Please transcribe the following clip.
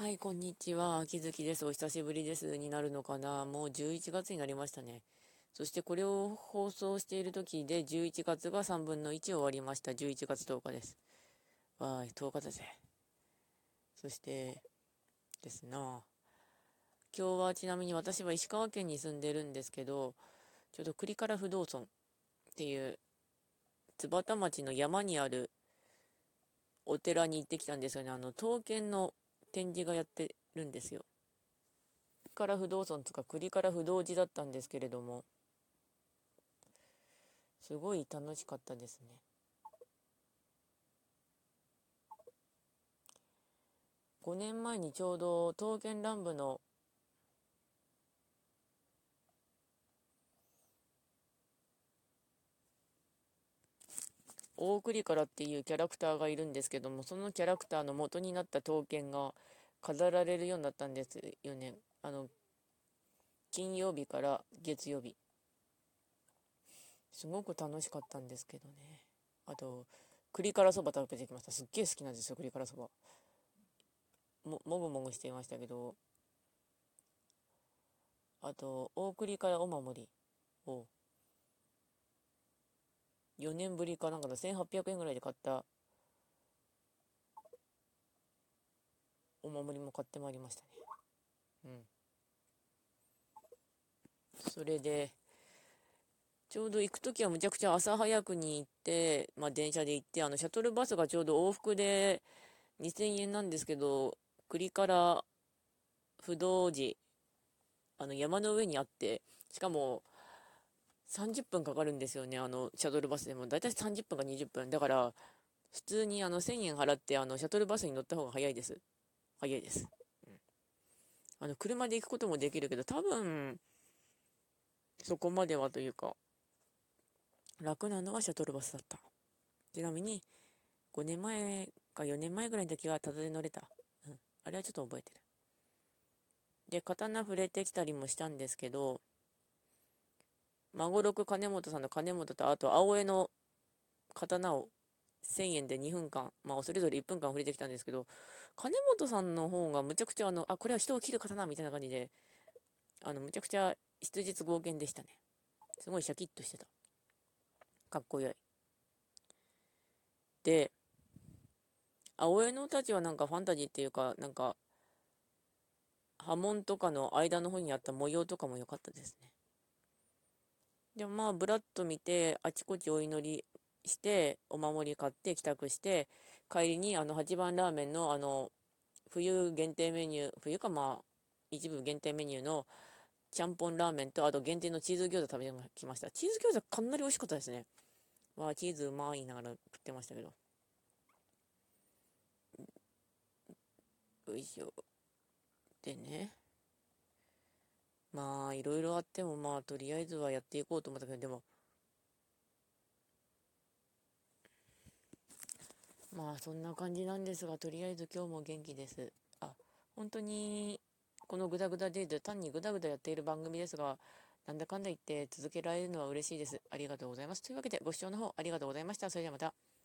はい、こんにちは。秋月です。お久しぶりです。になるのかなもう11月になりましたね。そしてこれを放送している時で11月が3分の1終わりました。11月10日です。わーい、10日だぜ。そして、ですな。今日はちなみに私は石川県に住んでるんですけど、ちょうど栗から不動尊っていう津幡町の山にあるお寺に行ってきたんですよね。あの、刀剣の展示がやってるんですよ。から不動尊とか栗から不動寺だったんですけれども、すごい楽しかったですね。5年前にちょうど刀剣乱舞の大栗からっていうキャラクターがいるんですけどもそのキャラクターの元になった刀剣が飾られるようになったんですよね。あの金曜日から月曜日。すごく楽しかったんですけどね。あと栗からそば食べてきました。すっげえ好きなんですよ栗からそば。ももぐもぐしていましたけど。あと大栗からお守りを4年ぶりかなんかの1800円ぐらいで買った。お守りも買ってまいりましたね。うん。それでちょうど行く時はむちゃくちゃ朝早くに行ってまあ電車で行ってあのシャトルバスがちょうど往復で2000円なんですけど栗から不動寺あの山の上にあってしかも30分かかるんですよね、あの、シャトルバスでも。だいたい30分か20分。だから、普通にあの1000円払って、あの、シャトルバスに乗った方が早いです。早いです。うん、あの、車で行くこともできるけど、多分、そこまではというか、楽なのはシャトルバスだった。ちなみに、5年前か4年前ぐらいの時はタダで乗れた。うん。あれはちょっと覚えてる。で、刀触れてきたりもしたんですけど、孫六金本さんの金本とあと青江の刀を1000円で2分間、まあ、それぞれ1分間触れてきたんですけど金本さんの方がむちゃくちゃあのあこれは人を切る刀みたいな感じであのむちゃくちゃ質実剛健でしたね。すごいシャキッとしてた。かっこよい。で青江のたちはなんかファンタジーっていうかなんか波紋とかの間の方にあった模様とかも良かったですね。でもまあ、ぶらっと見て、あちこちお祈りして、お守り買って帰宅して、帰りにあの8番ラーメンのあの、冬限定メニュー、冬かまあ、一部限定メニューのちゃんぽんラーメンと、あと限定のチーズ餃子食べてきました。チーズ餃子かなり美味しかったですね。わあ、チーズうまいながら食ってましたけど。よいしょ。でね。まあ、いろいろあっても、まあ、とりあえずはやっていこうと思ったけど、でも、まあ、そんな感じなんですが、とりあえず今日も元気です。あ、本当に、このグダグダデイズ、単にグダグダやっている番組ですが、なんだかんだ言って続けられるのは嬉しいです。ありがとうございます。というわけで、ご視聴の方ありがとうございました。それではまた。